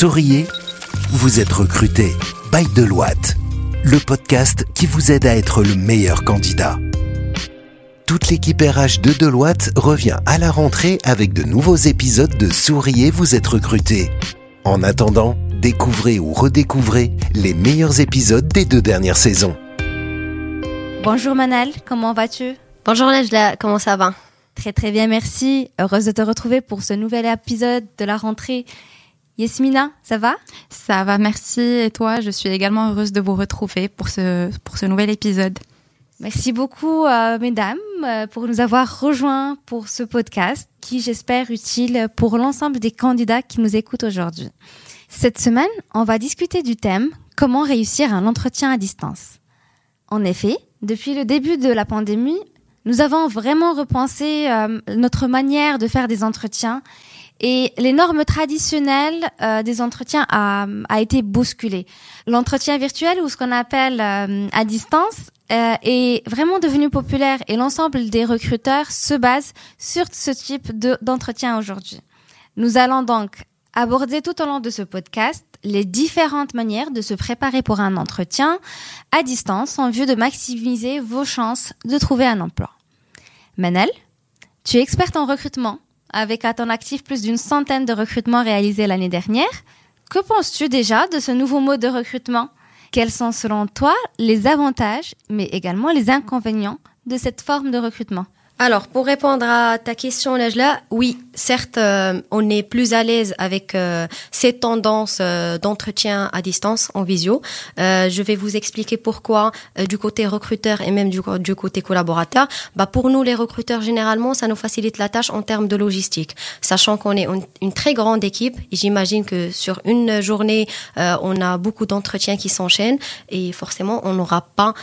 Souriez, vous êtes recruté by Deloitte, le podcast qui vous aide à être le meilleur candidat. Toute l'équipe RH de Deloitte revient à la rentrée avec de nouveaux épisodes de Souriez, vous êtes recruté. En attendant, découvrez ou redécouvrez les meilleurs épisodes des deux dernières saisons. Bonjour Manal, comment vas-tu? Bonjour Najla, comment ça va? Très très bien, merci. Heureuse de te retrouver pour ce nouvel épisode de la rentrée. Yasmina, ça va? Ça va, merci. Et toi, je suis également heureuse de vous retrouver pour ce, pour ce nouvel épisode. Merci beaucoup, euh, mesdames, euh, pour nous avoir rejoints pour ce podcast qui, j'espère, utile pour l'ensemble des candidats qui nous écoutent aujourd'hui. Cette semaine, on va discuter du thème Comment réussir un entretien à distance. En effet, depuis le début de la pandémie, nous avons vraiment repensé euh, notre manière de faire des entretiens et les normes traditionnelles euh, des entretiens a, a été bousculées. L'entretien virtuel ou ce qu'on appelle euh, à distance euh, est vraiment devenu populaire et l'ensemble des recruteurs se base sur ce type d'entretien aujourd'hui. Nous allons donc aborder tout au long de ce podcast les différentes manières de se préparer pour un entretien à distance en vue de maximiser vos chances de trouver un emploi. Manel, tu es experte en recrutement avec à ton actif plus d'une centaine de recrutements réalisés l'année dernière. Que penses-tu déjà de ce nouveau mode de recrutement? Quels sont selon toi les avantages, mais également les inconvénients de cette forme de recrutement? Alors, pour répondre à ta question, là, oui, certes, euh, on est plus à l'aise avec euh, ces tendances euh, d'entretien à distance en visio. je vais vous expliquer pourquoi du côté recruteur et même du, du côté collaborateur. Bah, pour nous, les recruteurs, généralement, ça nous facilite la tâche en termes de logistique. Sachant qu'on est une, très grande équipe, j'imagine que sur une journée, on a beaucoup d'entretiens qui s'enchaînent et forcément, on n'aura pas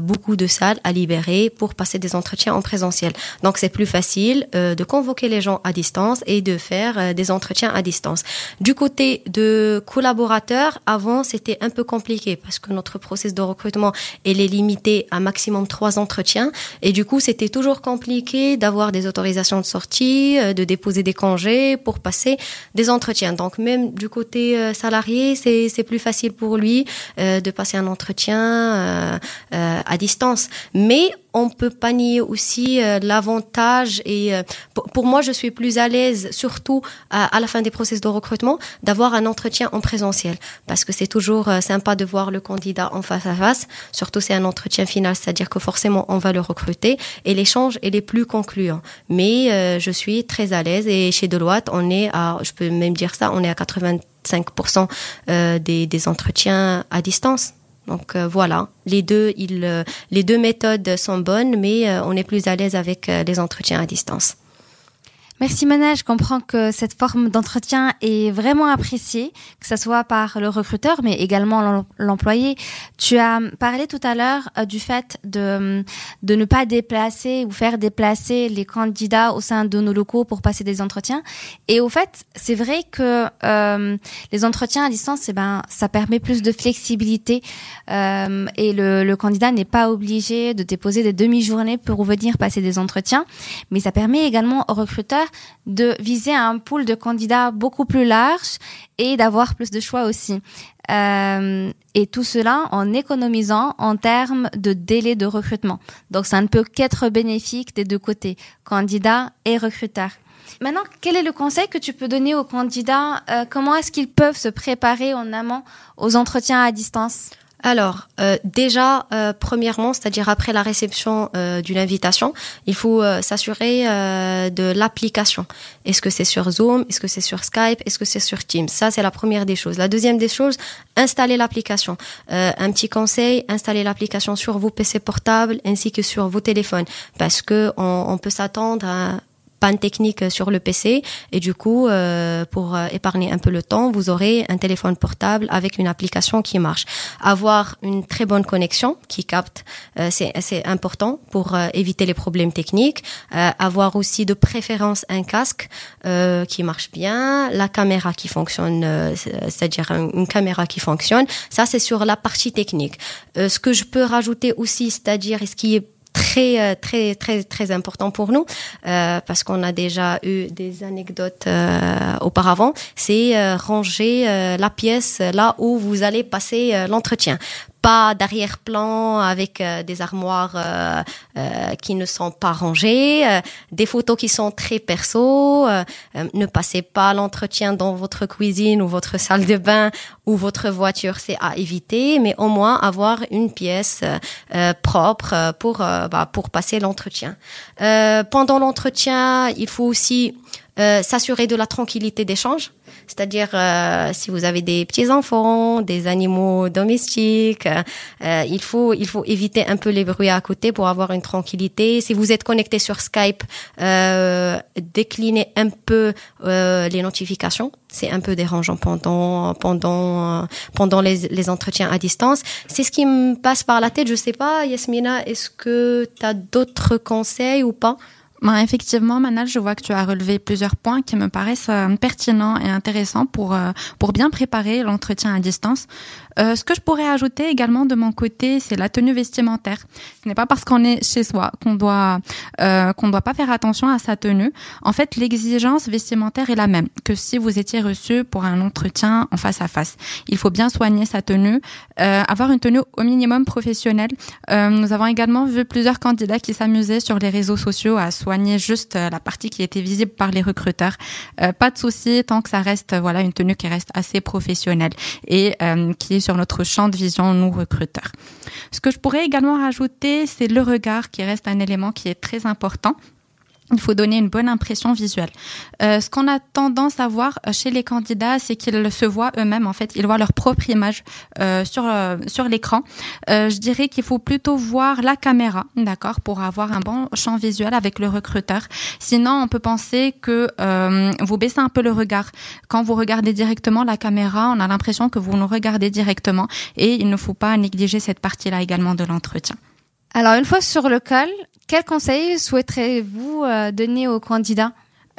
beaucoup de salles à libérer pour passer des entretiens en présentiel. Donc c'est plus facile euh, de convoquer les gens à distance et de faire euh, des entretiens à distance. Du côté de collaborateurs, avant c'était un peu compliqué parce que notre processus de recrutement elle est limité à maximum trois entretiens et du coup c'était toujours compliqué d'avoir des autorisations de sortie, euh, de déposer des congés pour passer des entretiens. Donc même du côté salarié c'est plus facile pour lui de passer un entretien à distance. Mais on peut pas nier aussi euh, l'avantage et euh, pour, moi je suis plus à l'aise surtout à, la fin des processus de recrutement d'avoir un entretien en présentiel. Parce que c'est toujours euh, sympa de voir le candidat en face à face. Surtout c'est un entretien final c'est-à-dire que forcément on va le recruter et l'échange est les plus concluant. Mais je suis très à l'aise et chez Deloitte on est à je peux même dire ça on est à 85% des, des entretiens à distance donc euh, voilà, les deux, ils, euh, les deux méthodes sont bonnes, mais euh, on est plus à l'aise avec les entretiens à distance. Merci Mana, je comprends que cette forme d'entretien est vraiment appréciée, que ce soit par le recruteur, mais également l'employé. Tu as parlé tout à l'heure euh, du fait de, de ne pas déplacer ou faire déplacer les candidats au sein de nos locaux pour passer des entretiens. Et au fait, c'est vrai que euh, les entretiens à distance, eh ben, ça permet plus de flexibilité euh, et le, le candidat n'est pas obligé de déposer des demi-journées pour venir passer des entretiens, mais ça permet également au de viser un pool de candidats beaucoup plus large et d'avoir plus de choix aussi. Euh, et tout cela en économisant en termes de délai de recrutement. Donc ça ne peut qu'être bénéfique des deux côtés, candidats et recruteurs. Maintenant, quel est le conseil que tu peux donner aux candidats? Euh, Comment est-ce qu'ils peuvent se préparer en amont aux entretiens à distance? Alors, euh, déjà, euh, premièrement, c'est-à-dire après la réception euh, d'une invitation, il faut s'assurer de l'application. Est-ce que c'est sur Zoom? Est-ce que c'est sur Skype? Est-ce que c'est sur Teams? Ça, c'est la première des choses. La deuxième des choses, installer l'application. un petit conseil, installer l'application sur vos PC portables ainsi que sur vos téléphones, parce que on peut s'attendre à panne technique sur le PC et du coup euh, pour euh, épargner un peu le temps vous aurez un téléphone portable avec une application qui marche. Avoir une très bonne connexion qui capte euh, c'est assez important pour éviter les problèmes techniques. Avoir aussi de préférence un casque qui marche bien la caméra qui fonctionne c'est-à-dire une caméra qui fonctionne. Ça c'est sur la partie technique. Ce que je peux rajouter aussi c'est-à-dire ce qui est très très très très important pour nous parce qu'on a déjà eu des anecdotes auparavant. C'est ranger la pièce là où vous allez passer l'entretien pas d'arrière-plan avec euh, des armoires euh, euh, qui ne sont pas rangées, des photos qui sont très perso. ne passez pas l'entretien dans votre cuisine ou votre salle de bain ou votre voiture, c'est à éviter, mais au moins avoir une pièce propre pour bah, pour passer l'entretien. pendant l'entretien, il faut aussi s'assurer de la tranquillité d'échange. C'est-à-dire, euh, si vous avez des petits-enfants, des animaux domestiques, euh, il, faut, il faut éviter un peu les bruits à côté pour avoir une tranquillité. Si vous êtes connecté sur Skype, euh, déclinez un peu euh, les notifications. C'est un peu dérangeant pendant, pendant, pendant les, les entretiens à distance. C'est ce qui me passe par la tête. Je sais pas, Yasmina, est-ce que tu as d'autres conseils ou pas? Ben, effectivement, Manal, je vois que tu as relevé plusieurs points qui me paraissent euh, pertinents et intéressants pour, euh, pour bien préparer l'entretien à distance. Euh, ce que je pourrais ajouter également de mon côté, c'est la tenue vestimentaire. Ce n'est pas parce qu'on est chez soi qu'on doit euh, qu'on doit pas faire attention à sa tenue. En fait, l'exigence vestimentaire est la même que si vous étiez reçu pour un entretien en face à face. Il faut bien soigner sa tenue, avoir une tenue au minimum professionnelle. Nous avons également vu plusieurs candidats qui s'amusaient sur les réseaux sociaux à soigner juste euh, la partie qui était visible par les recruteurs. Euh, pas de souci tant que ça reste voilà une tenue qui reste assez professionnelle et qui est sur notre champ de vision, nous recruteurs. Ce que je pourrais également rajouter, c'est le regard qui reste un élément qui est très important il faut donner une bonne impression visuelle. Euh, ce qu'on a tendance à voir euh, chez les candidats, c'est qu'ils se voient eux-mêmes. En fait, ils voient leur propre image euh, sur euh, sur l'écran. Euh, je dirais qu'il faut plutôt voir la caméra, d'accord, pour avoir un bon champ visuel avec le recruteur. Sinon, on peut penser que vous baissez un peu le regard quand vous regardez directement la caméra. On a l'impression que vous nous regardez directement, et il ne faut pas négliger cette partie-là également de l'entretien. Alors, une fois sur le col, quel conseil souhaiterez-vous euh, donner aux candidats?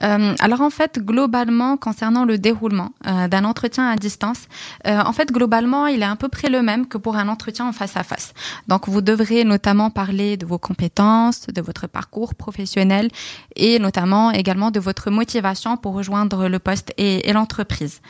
Euh, alors en fait, globalement, concernant le déroulement euh, d'un entretien à distance, euh, en fait, globalement, il est à peu près le même que pour un entretien en face à face. Donc, vous devrez notamment parler de vos compétences, de votre parcours professionnel et notamment également de votre motivation pour rejoindre le poste et, et l'entreprise.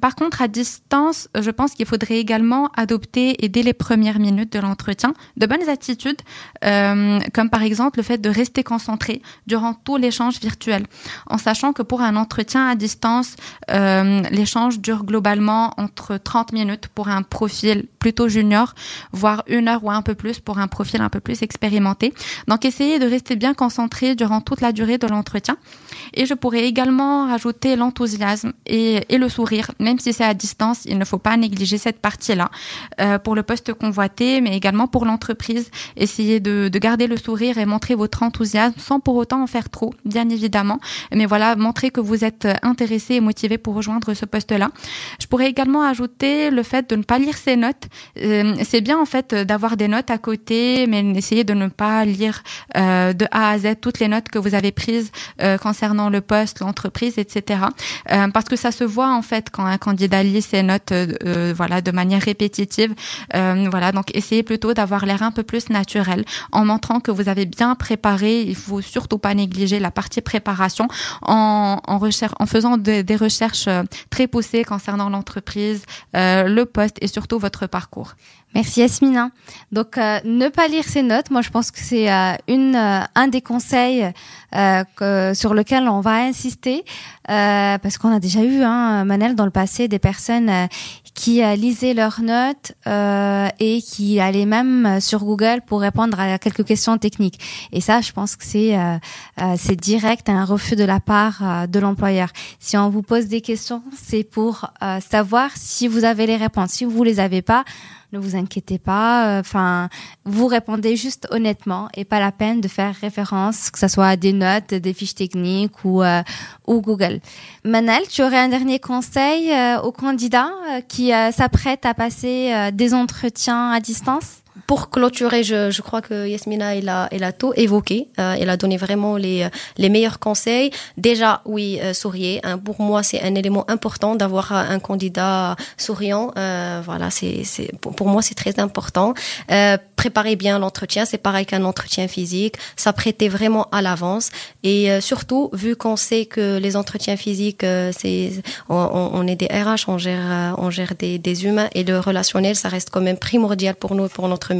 Par contre, à distance, je pense qu'il faudrait également adopter et dès les premières minutes de l'entretien de bonnes attitudes, comme par exemple le fait de rester concentré durant tout l'échange virtuel, en sachant que pour un entretien à distance, euh, l'échange dure globalement entre 30 minutes pour un profil plutôt junior, voire une heure ou un peu plus pour un profil un peu plus expérimenté. Donc, essayez de rester bien concentré durant toute la durée de l'entretien. Et je pourrais également rajouter l'enthousiasme et, le sourire même si c'est à distance, il ne faut pas négliger cette partie-là euh, pour le poste convoité, mais également pour l'entreprise. Essayez de, garder le sourire et montrer votre enthousiasme sans pour autant en faire trop, bien évidemment. Mais voilà, montrer que vous êtes intéressé et motivé pour rejoindre ce poste-là. Je pourrais également ajouter le fait de ne pas lire ses notes. Euh, c'est bien en fait d'avoir des notes à côté, mais essayez de ne pas lire euh, de A à Z toutes les notes que vous avez prises euh, concernant le poste, l'entreprise, etc. Euh, parce que ça se voit en fait quand un candidat lit ses notes euh, euh, voilà de manière répétitive euh, voilà donc essayez plutôt d'avoir l'air un peu plus naturel en montrant que vous avez bien préparé il faut surtout pas négliger la partie préparation en en en faisant de, des recherches euh, très poussées concernant l'entreprise euh, le poste et surtout votre parcours Merci Yasmina. Donc euh, ne pas lire ses notes, moi je pense que c'est un des conseils sur lequel on va insister parce qu'on a déjà eu hein, Manel dans le passé des personnes qui lisaient leurs notes et qui allaient même sur Google pour répondre à quelques questions techniques. Et ça, je pense que c'est c'est direct un refus de la part de l'employeur. Si on vous pose des questions, c'est pour savoir si vous avez les réponses. Si vous les avez pas, ne vous inquiétez pas. Enfin, vous répondez juste honnêtement et pas la peine de faire référence, que ce soit à des notes, des fiches techniques ou, euh, ou Google. Manel, tu aurais un dernier conseil euh, aux candidats euh, qui s'apprêtent à passer des entretiens à distance? Pour clôturer, je, je, crois que Yasmina, elle a, elle a tout évoqué. Euh, elle a donné vraiment les, les meilleurs conseils. Déjà, oui, euh, souriez. Hein, pour moi, c'est un élément important d'avoir un candidat souriant. Euh, voilà, c'est, c'est pour, moi, c'est très important. Euh, préparez bien l'entretien. C'est pareil qu'un entretien physique. S'apprêter vraiment à l'avance. Et euh, surtout, vu qu'on sait que les entretiens physiques, euh, c'est, on, on, est des RH, on gère, on gère des, des humains et le relationnel, ça reste quand même primordial pour nous, pour notre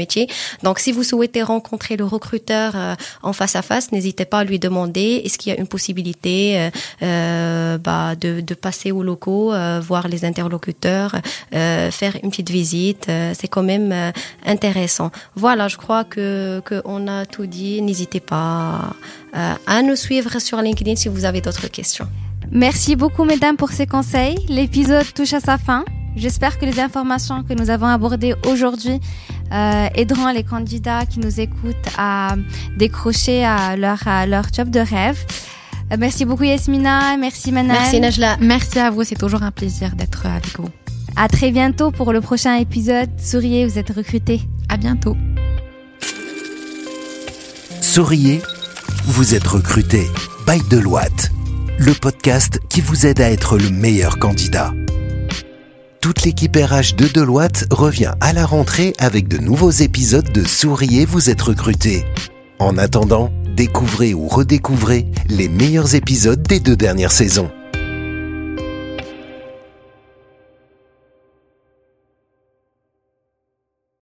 Donc, si vous souhaitez rencontrer le recruteur euh, en face à face, n'hésitez pas à lui demander est-ce qu'il y a une possibilité euh, euh bah, de, de, passer aux locaux, voir les interlocuteurs, faire une petite visite. C'est quand même intéressant. Voilà, je crois que qu'on a tout dit. N'hésitez pas à nous suivre sur LinkedIn si vous avez d'autres questions. Merci beaucoup, mesdames, pour ces conseils. L'épisode touche à sa fin. J'espère que les informations que nous avons abordées aujourd'hui euh, aideront les candidats qui nous écoutent à décrocher à leur, à leur job de rêve. Euh, merci beaucoup Yasmina, merci Manal. Merci Najla. Merci à vous, c'est toujours un plaisir d'être avec vous. À très bientôt pour le prochain épisode. Souriez, vous êtes recrutés. À bientôt. Souriez, vous êtes recrutés. By Deloitte, le podcast qui vous aide à être le meilleur candidat toute l'équipe RH de Deloitte revient à la rentrée avec de nouveaux épisodes de Souriez, vous êtes recruté. En attendant, découvrez ou redécouvrez les meilleurs épisodes des deux dernières saisons.